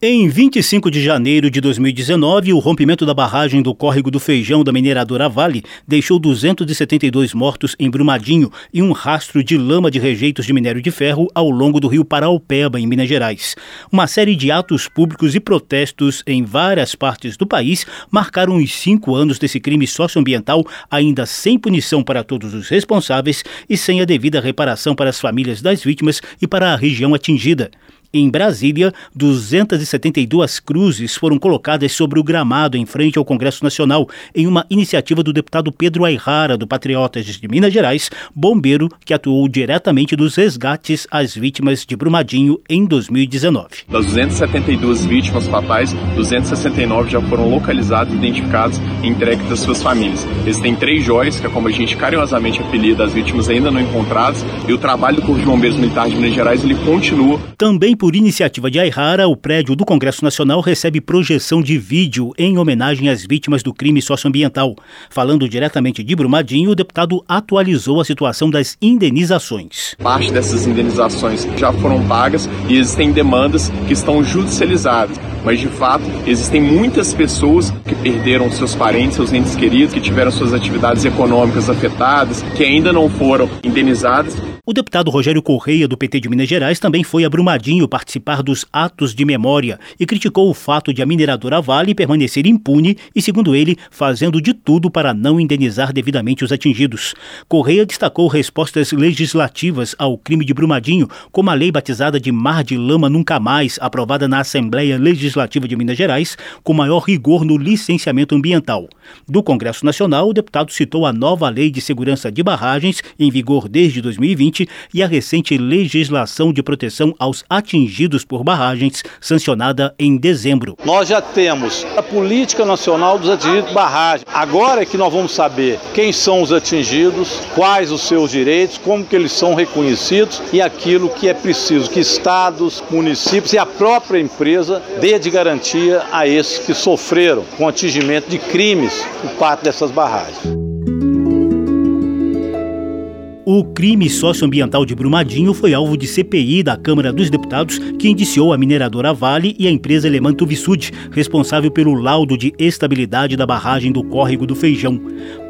Em 25 de janeiro de 2019, o rompimento da barragem do córrego do Feijão da mineradora Vale deixou 272 mortos em Brumadinho e um rastro de lama de rejeitos de minério de ferro ao longo do rio Paraupeba, em Minas Gerais. Uma série de atos públicos e protestos em várias partes do país marcaram os cinco anos desse crime socioambiental, ainda sem punição para todos os responsáveis e sem a devida reparação para as famílias das vítimas e para a região atingida. Em Brasília, 272 cruzes foram colocadas sobre o gramado em frente ao Congresso Nacional, em uma iniciativa do deputado Pedro Ayrara, do Patriotas de Minas Gerais, bombeiro que atuou diretamente nos resgates às vítimas de Brumadinho em 2019. Das 272 vítimas fatais, 269 já foram localizados, identificados e entregues às suas famílias. Existem três joias, que é como a gente carinhosamente apelida as vítimas ainda não encontradas, e o trabalho do Corpo de Bombeiros Militar de Minas Gerais ele continua. Também por iniciativa de Ayrara, o prédio do Congresso Nacional recebe projeção de vídeo em homenagem às vítimas do crime socioambiental. Falando diretamente de Brumadinho, o deputado atualizou a situação das indenizações. Parte dessas indenizações já foram pagas e existem demandas que estão judicializadas. Mas de fato, existem muitas pessoas que perderam seus parentes, seus entes queridos, que tiveram suas atividades econômicas afetadas, que ainda não foram indenizadas o deputado Rogério Correia, do PT de Minas Gerais, também foi a Brumadinho participar dos atos de memória e criticou o fato de a mineradora Vale permanecer impune e, segundo ele, fazendo de tudo para não indenizar devidamente os atingidos. Correia destacou respostas legislativas ao crime de Brumadinho, como a lei batizada de Mar de Lama Nunca Mais, aprovada na Assembleia Legislativa de Minas Gerais, com maior rigor no licenciamento ambiental. Do Congresso Nacional, o deputado citou a nova Lei de Segurança de Barragens, em vigor desde 2020 e a recente legislação de proteção aos atingidos por barragens, sancionada em dezembro. Nós já temos a Política Nacional dos Atingidos por Barragem. Agora é que nós vamos saber quem são os atingidos, quais os seus direitos, como que eles são reconhecidos e aquilo que é preciso que estados, municípios e a própria empresa dê de garantia a esses que sofreram com atingimento de crimes por parte dessas barragens. O crime socioambiental de Brumadinho foi alvo de CPI da Câmara dos Deputados, que indiciou a mineradora Vale e a empresa alemã Tuvisud, responsável pelo laudo de estabilidade da barragem do Córrego do Feijão.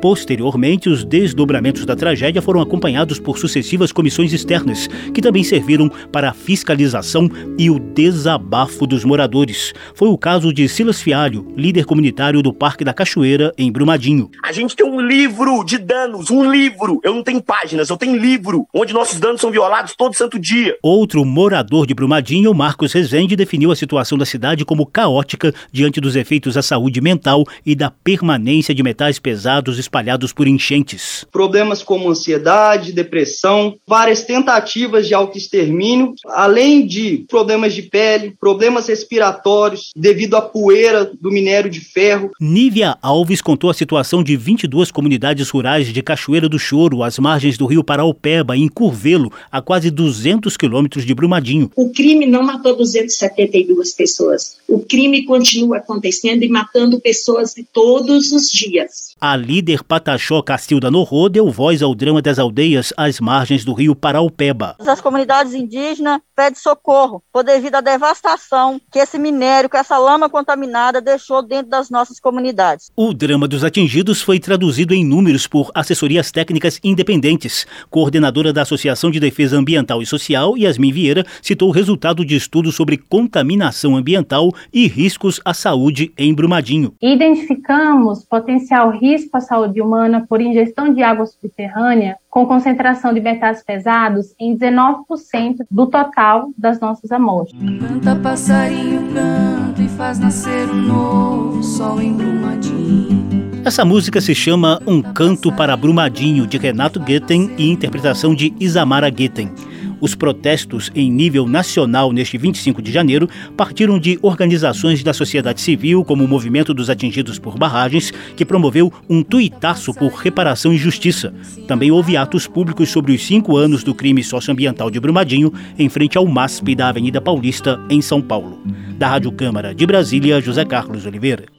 Posteriormente, os desdobramentos da tragédia foram acompanhados por sucessivas comissões externas, que também serviram para a fiscalização e o desabafo dos moradores. Foi o caso de Silas Fialho, líder comunitário do Parque da Cachoeira, em Brumadinho. A gente tem um livro de danos, um livro. Eu não tenho páginas eu tenho livro onde nossos danos são violados todo santo dia. Outro morador de Brumadinho, Marcos Rezende, definiu a situação da cidade como caótica diante dos efeitos à saúde mental e da permanência de metais pesados espalhados por enchentes. Problemas como ansiedade, depressão, várias tentativas de autoextermínio, além de problemas de pele, problemas respiratórios devido à poeira do minério de ferro. Nívia Alves contou a situação de 22 comunidades rurais de Cachoeira do Choro, às margens do rio rio Paraupeba, em Curvelo, a quase 200 quilômetros de Brumadinho. O crime não matou 272 pessoas. O crime continua acontecendo e matando pessoas todos os dias. A líder Pataxó Castilda Norro deu voz ao drama das aldeias às margens do rio Paraupeba. As comunidades indígenas pedem socorro por devido à devastação que esse minério, que essa lama contaminada deixou dentro das nossas comunidades. O drama dos atingidos foi traduzido em números por assessorias técnicas independentes coordenadora da Associação de Defesa Ambiental e Social, Yasmin Vieira, citou o resultado de estudo sobre contaminação ambiental e riscos à saúde em Brumadinho. Identificamos potencial risco à saúde humana por ingestão de água subterrânea com concentração de metais pesados em 19% do total das nossas amostras. Canta passarinho, canta e faz nascer um novo sol em Brumadinho. Essa música se chama Um Canto para Brumadinho, de Renato Guetem e interpretação de Isamara Guetem. Os protestos em nível nacional neste 25 de janeiro partiram de organizações da sociedade civil, como o Movimento dos Atingidos por Barragens, que promoveu um tuitaço por reparação e justiça. Também houve atos públicos sobre os cinco anos do crime socioambiental de Brumadinho, em frente ao MASP da Avenida Paulista, em São Paulo. Da Rádio Câmara de Brasília, José Carlos Oliveira.